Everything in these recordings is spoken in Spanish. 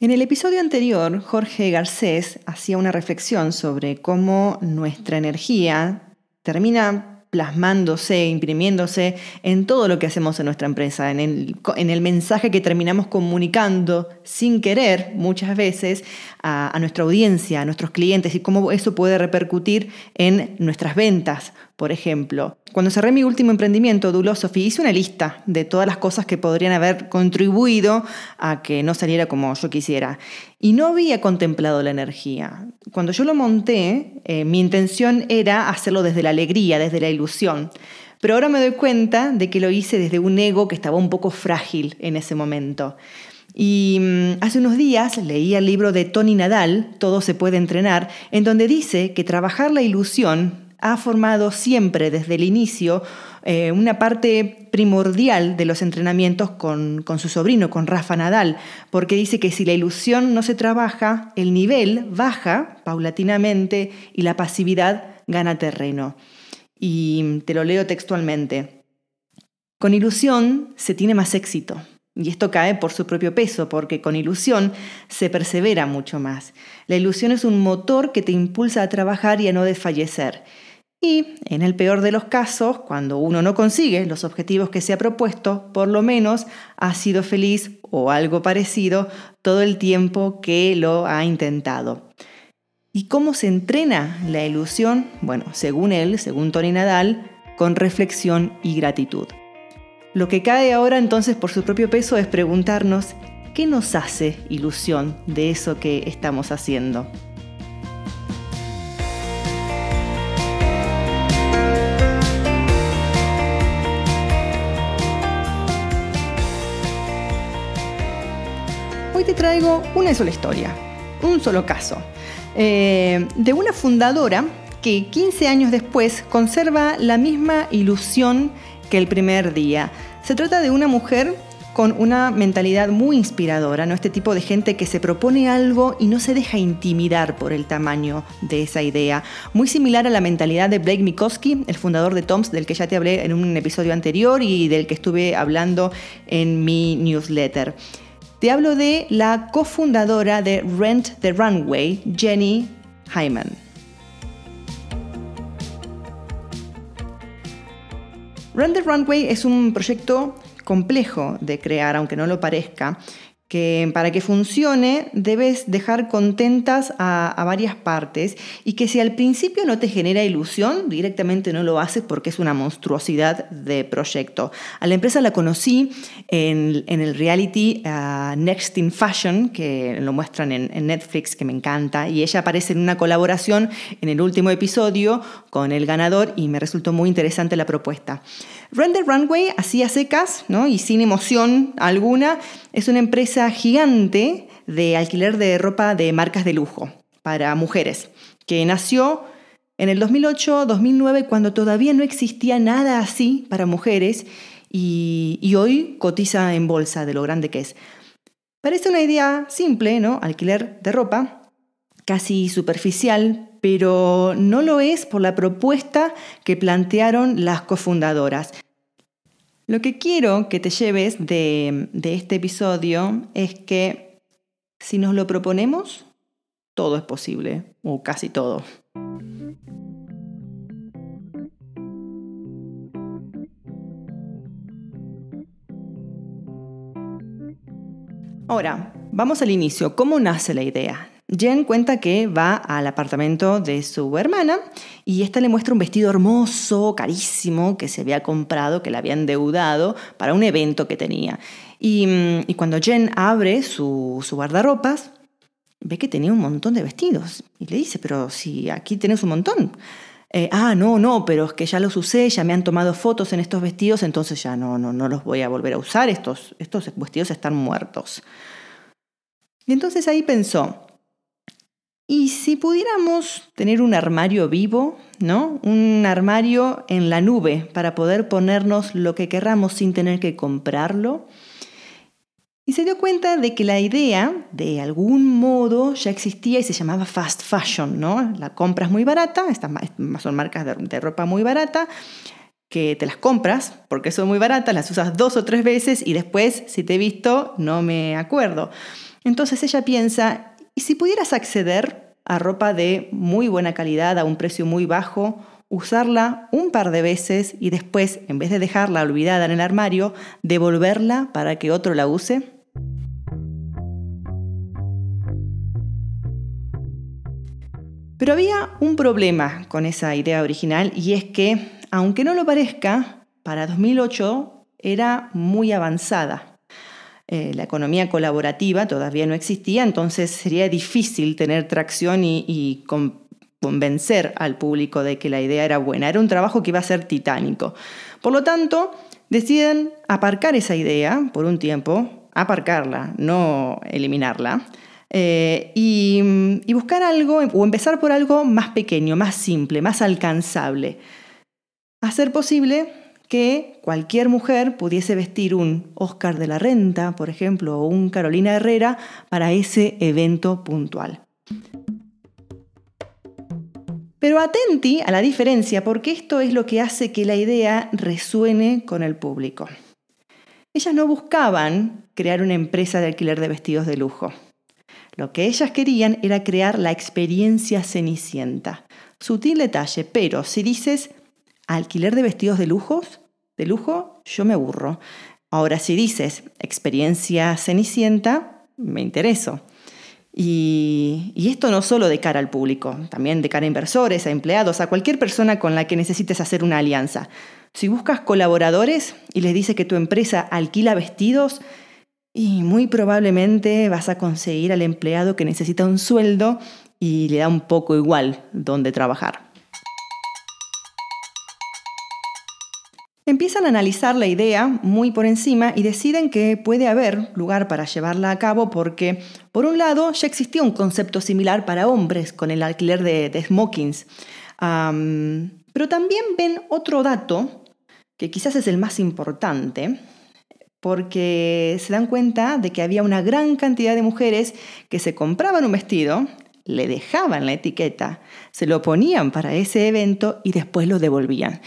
En el episodio anterior, Jorge Garcés hacía una reflexión sobre cómo nuestra energía termina plasmándose, imprimiéndose en todo lo que hacemos en nuestra empresa, en el, en el mensaje que terminamos comunicando sin querer muchas veces a nuestra audiencia, a nuestros clientes y cómo eso puede repercutir en nuestras ventas, por ejemplo. Cuando cerré mi último emprendimiento, Dulosophy, hice una lista de todas las cosas que podrían haber contribuido a que no saliera como yo quisiera. Y no había contemplado la energía. Cuando yo lo monté, eh, mi intención era hacerlo desde la alegría, desde la ilusión. Pero ahora me doy cuenta de que lo hice desde un ego que estaba un poco frágil en ese momento. Y mm, hace unos días leí el libro de Tony Nadal, Todo se puede entrenar, en donde dice que trabajar la ilusión ha formado siempre desde el inicio eh, una parte primordial de los entrenamientos con, con, su sobrino, con Rafa Nadal, porque dice que si la ilusión no se trabaja, el nivel baja paulatinamente y la pasividad gana terreno. Y te lo leo textualmente. Con ilusión se tiene más éxito. Y esto cae por su propio peso, porque con ilusión se persevera mucho más. La ilusión es un motor que te impulsa a trabajar y a no desfallecer. Y, en el peor de los casos, cuando uno no consigue los objetivos que se ha propuesto, por lo menos ha sido feliz o algo parecido todo el tiempo que lo ha intentado. ¿Y cómo se entrena la ilusión? Bueno, según él, según Tony Nadal, con reflexión y gratitud. Lo que cae ahora entonces por su propio peso es preguntarnos, ¿qué nos hace ilusión de eso que estamos haciendo? Traigo una sola historia, un solo caso, eh, de una fundadora que 15 años después conserva la misma ilusión que el primer día. Se trata de una mujer con una mentalidad muy inspiradora, ¿no? Este tipo de gente que se propone algo y no se deja intimidar por el tamaño de esa idea. Muy similar a la mentalidad de Blake Mikoski, el fundador de Toms, del que ya te hablé en un episodio anterior y del que estuve hablando en mi newsletter. Te hablo de la cofundadora de Rent the Runway, Jenny Hyman. Rent the Runway es un proyecto complejo de crear, aunque no lo parezca, que para que funcione debes dejar contentas a, varias partes y que si al principio no te genera ilusión, directamente no lo haces porque es una monstruosidad de proyecto. A la empresa la conocí en, el reality uh, Next in Fashion, que lo muestran en, en, Netflix, que me encanta, y ella aparece en una colaboración en el último episodio con el ganador y me resultó muy interesante la propuesta. Render Runway, así a secas ¿no? y sin emoción alguna, es una empresa gigante de alquiler de ropa de marcas de lujo para mujeres, que nació en el 2008-2009 cuando todavía no existía nada así para mujeres y, y, hoy cotiza en bolsa de lo grande que es. Parece una idea simple, ¿no? Alquiler de ropa, casi superficial, pero no lo es por la propuesta que plantearon las cofundadoras. Lo que quiero que te lleves de, este episodio es que si nos lo proponemos, todo es posible, o casi todo. Ahora, vamos al inicio. ¿Cómo nace la idea? Jen cuenta que va al apartamento de su hermana y esta le muestra un vestido hermoso, carísimo, que se había comprado, que le habían deudado para un evento que tenía. Y, mm, cuando Jen abre su, guardarropas, ve que tenía un montón de vestidos. Y le dice, pero si aquí tienes un montón. Eh, ah, no, no, pero es que ya los usé, ya me han tomado fotos en estos vestidos, entonces ya no, no, no los voy a volver a usar, estos, estos vestidos están muertos. Y entonces ahí pensó, y si pudiéramos tener un armario vivo, ¿no? Un armario en la nube para poder ponernos lo que querramos sin tener que comprarlo. Y se dio cuenta de que la idea, de algún modo, ya existía y se llamaba fast fashion, ¿no? La compra es muy barata, estas son marcas de ropa muy barata, que te las compras porque son muy baratas, las usas dos o tres veces y después, si te he visto, no me acuerdo. Entonces ella piensa, ¿y si pudieras acceder a ropa de muy buena calidad a un precio muy bajo, usarla un par de veces y después, en vez de dejarla olvidada en el armario, devolverla para que otro la use? Pero había un problema con esa idea original y es que, aunque no lo parezca, para 2008 era muy avanzada. Eh, la economía colaborativa todavía no existía, entonces sería difícil tener tracción y, convencer al público de que la idea era buena. Era un trabajo que iba a ser titánico. Por lo tanto, deciden aparcar esa idea por un tiempo, aparcarla, no eliminarla, eh, y, y, buscar algo o empezar por algo más pequeño, más simple, más alcanzable. Hacer posible que cualquier mujer pudiese vestir un Oscar de la Renta, por ejemplo, o un Carolina Herrera para ese evento puntual. Pero atenti a la diferencia porque esto es lo que hace que la idea resuene con el público. Ellas no buscaban crear una empresa de alquiler de vestidos de lujo. Lo que ellas querían era crear la experiencia cenicienta. Sutil detalle, pero si dices alquiler de vestidos de lujos, de lujo, yo me aburro. Ahora, si dices experiencia cenicienta, me intereso. Y, y, esto no solo de cara al público, también de cara a inversores, a empleados, a cualquier persona con la que necesites hacer una alianza. Si buscas colaboradores y les dices que tu empresa alquila vestidos, y muy probablemente vas a conseguir al empleado que necesita un sueldo y le da un poco igual dónde trabajar. Empiezan a analizar la idea muy por encima y deciden que puede haber lugar para llevarla a cabo porque, por un lado, ya existía un concepto similar para hombres con el alquiler de, smokings. pero también ven otro dato, que quizás es el más importante, porque se dan cuenta de que había una gran cantidad de mujeres que se compraban un vestido, le dejaban la etiqueta, se lo ponían para ese evento y después lo devolvían.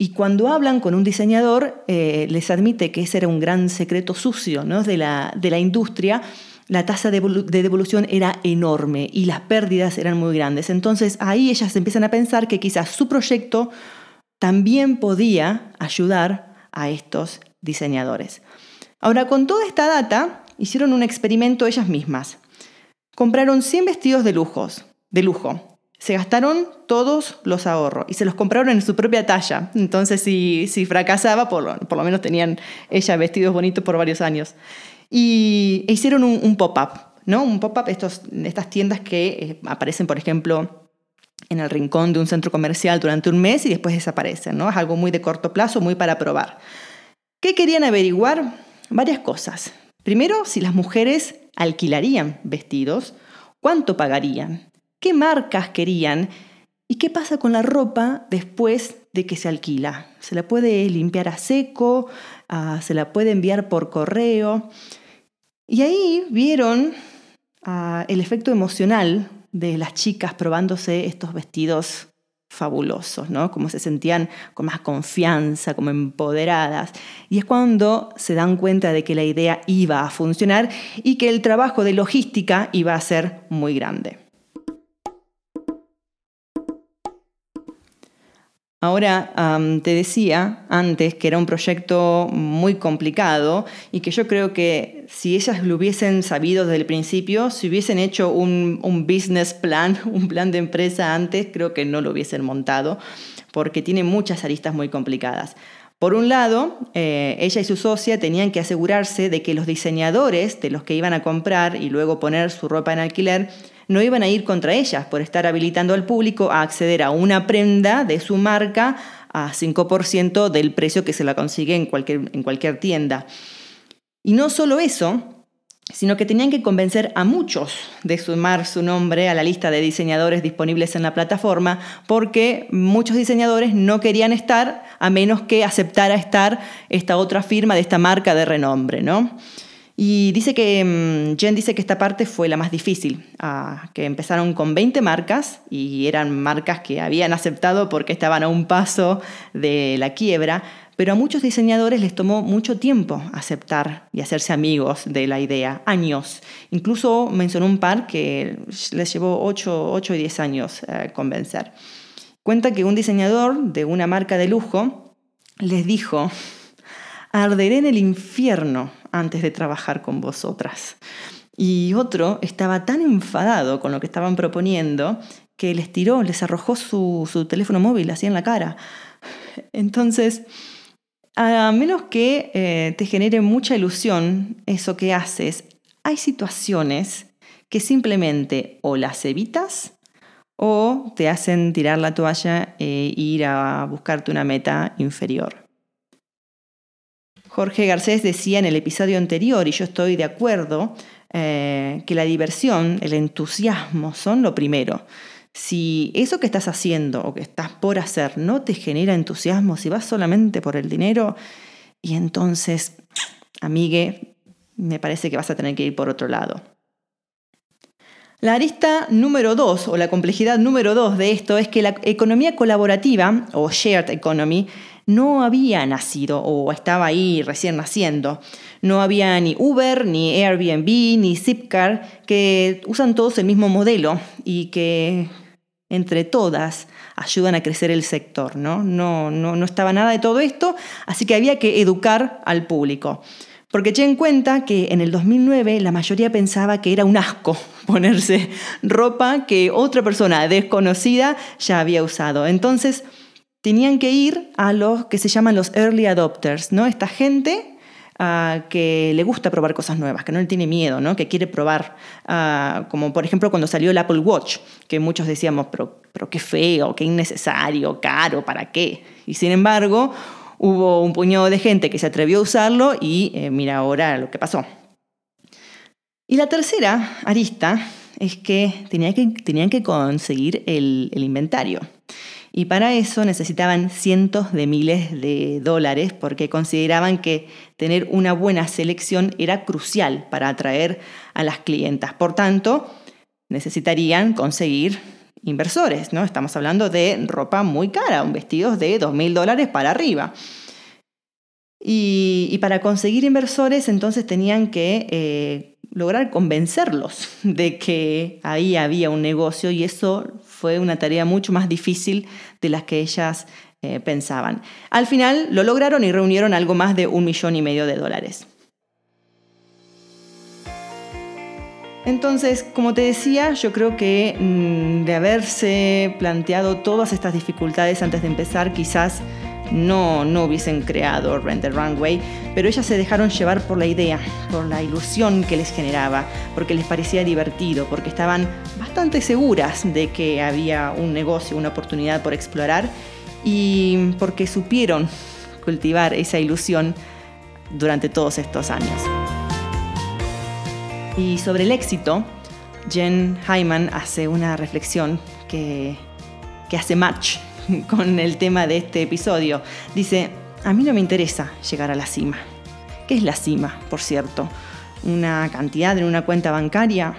Y cuando hablan con un diseñador, eh, les admite que ese era un gran secreto sucio ¿no? de, la, de la industria. La tasa de, de devolución era enorme y las pérdidas eran muy grandes. Entonces ahí ellas empiezan a pensar que quizás su proyecto también podía ayudar a estos diseñadores. Ahora, con toda esta data, hicieron un experimento ellas mismas. Compraron 100 vestidos de, lujos, de lujo se gastaron todos los ahorros y se los compraron en su propia talla. Entonces, si, si fracasaba, por lo, por lo, menos tenían ella vestidos bonitos por varios años. Y e hicieron un, pop-up, ¿no? Un pop-up, estas tiendas que eh, aparecen, por ejemplo, en el rincón de un centro comercial durante un mes y después desaparecen, ¿no? Es algo muy de corto plazo, muy para probar. ¿Qué querían averiguar? Varias cosas. Primero, si las mujeres alquilarían vestidos, ¿cuánto pagarían? Qué marcas querían y qué pasa con la ropa después de que se alquila. Se la puede limpiar a seco, ah, se la puede enviar por correo. Y ahí vieron ah, el efecto emocional de las chicas probándose estos vestidos fabulosos, ¿no? Como se sentían con más confianza, como empoderadas. Y es cuando se dan cuenta de que la idea iba a funcionar y que el trabajo de logística iba a ser muy grande. Ahora, te decía antes que era un proyecto muy complicado y que yo creo que si ellas lo hubiesen sabido desde el principio, si hubiesen hecho un, business plan, un plan de empresa antes, creo que no lo hubiesen montado porque tiene muchas aristas muy complicadas. Por un lado, eh, ella y su socia tenían que asegurarse de que los diseñadores de los que iban a comprar y luego poner su ropa en alquiler no iban a ir contra ellas por estar habilitando al público a acceder a una prenda de su marca a 5% del precio que se la consigue en cualquier, en cualquier tienda. Y no solo eso, sino que tenían que convencer a muchos de sumar su nombre a la lista de diseñadores disponibles en la plataforma, porque muchos diseñadores no querían estar a menos que aceptara estar esta otra firma de esta marca de renombre, ¿no? Y dice que, mm, Jen dice que esta parte fue la más difícil, ah, que empezaron con 20 marcas y eran marcas que habían aceptado porque estaban a un paso de la quiebra, pero a muchos diseñadores les tomó mucho tiempo aceptar y hacerse amigos de la idea, años. Incluso mencionó un par que les llevó 8, 8 y 10 años eh, convencer. Cuenta que un diseñador de una marca de lujo les dijo, arderé en el infierno antes de trabajar con vosotras. Y otro estaba tan enfadado con lo que estaban proponiendo que les tiró, les arrojó su, teléfono móvil así en la cara. Entonces, a menos que eh, te genere mucha ilusión eso que haces, hay situaciones que simplemente o las evitas o te hacen tirar la toalla e ir a buscarte una meta inferior. Jorge Garcés decía en el episodio anterior, y yo estoy de acuerdo, eh, que la diversión, el entusiasmo son lo primero. Si eso que estás haciendo o que estás por hacer no te genera entusiasmo, si vas solamente por el dinero, y entonces, amigue, me parece que vas a tener que ir por otro lado. La arista número dos o la complejidad número dos de esto es que la economía colaborativa o shared economy no había nacido o estaba ahí recién naciendo. No había ni Uber, ni Airbnb, ni Zipcar que usan todos el mismo modelo y que entre todas ayudan a crecer el sector. ¿no? No, no, no estaba nada de todo esto, así que había que educar al público. Porque eché en cuenta que en el 2009 la mayoría pensaba que era un asco ponerse ropa que otra persona desconocida ya había usado. Entonces tenían que ir a los que se llaman los early adopters, ¿no? Esta gente ah, que le gusta probar cosas nuevas, que no le tiene miedo, ¿no? que quiere probar, ah, como por ejemplo cuando salió el Apple Watch, que muchos decíamos, pero, pero qué feo, qué innecesario, caro, ¿para qué? Y sin embargo, hubo un puñado de gente que se atrevió a usarlo y eh, mira ahora lo que pasó. Y la tercera arista es que, tenían que conseguir el, el inventario. Y para eso necesitaban cientos de miles de dólares porque consideraban que tener una buena selección era crucial para atraer a las clientas. Por tanto, necesitarían conseguir inversores, ¿no? Estamos hablando de ropa muy cara, un vestido de 2.000 dólares para arriba. Y, para conseguir inversores entonces tenían que eh, lograr convencerlos de que ahí había un negocio y eso fue una tarea mucho más difícil de las que ellas eh, pensaban. Al final lo lograron y reunieron algo más de un millón y medio de dólares. Entonces, como te decía, yo creo que mm, de haberse planteado todas estas dificultades antes de empezar, quizás no, no hubiesen creado Rent the Runway, pero ellas se dejaron llevar por la idea, por la ilusión que les generaba, porque les parecía divertido, porque estaban bastante seguras de que había un negocio, una oportunidad por explorar y porque supieron cultivar esa ilusión durante todos estos años. Y sobre el éxito, Jen Hyman hace una reflexión que, hace match con el tema de este episodio. Dice, a mí no me interesa llegar a la cima. ¿Qué es la cima, por cierto? ¿Una cantidad en una cuenta bancaria?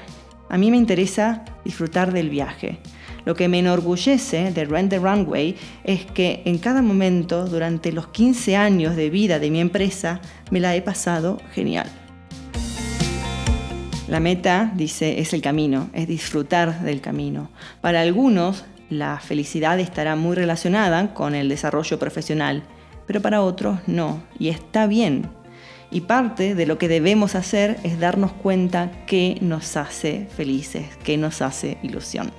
A mí me interesa disfrutar del viaje. Lo que me enorgullece de Rent the Runway es que en cada momento durante los 15 años de vida de mi empresa me la he pasado genial. La meta, dice, es el camino, es disfrutar del camino. Para algunos, la felicidad estará muy relacionada con el desarrollo profesional, pero para otros no, y está bien. Y parte de lo que debemos hacer es darnos cuenta qué nos hace felices, qué nos hace ilusión.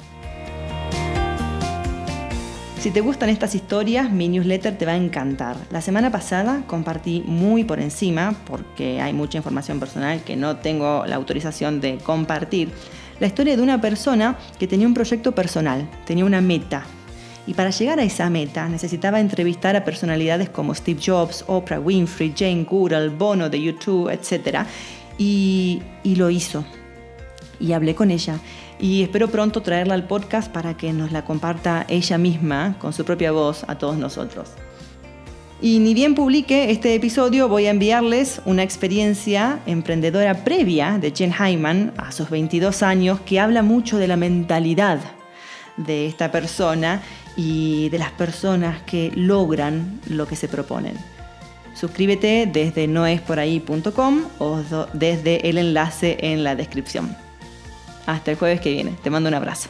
Si te gustan estas historias, mi newsletter te va a encantar. La semana pasada compartí muy por encima, porque hay mucha información personal que no tengo la autorización de compartir, la historia de una persona que tenía un proyecto personal, tenía una meta. Y para llegar a esa meta necesitaba entrevistar a personalidades como Steve Jobs, Oprah Winfrey, Jane Goodall, Bono de YouTube, etc. Y, y lo hizo. Y hablé con ella y espero pronto traerla al podcast para que nos la comparta ella misma con su propia voz a todos nosotros. Y ni bien publique este episodio, voy a enviarles una experiencia emprendedora previa de Jen Hyman a sus 22 años que habla mucho de la mentalidad de esta persona y de las personas que logran lo que se proponen. Suscríbete desde noesporahí.com o desde el enlace en la descripción. Hasta el jueves que viene. Te mando un abrazo.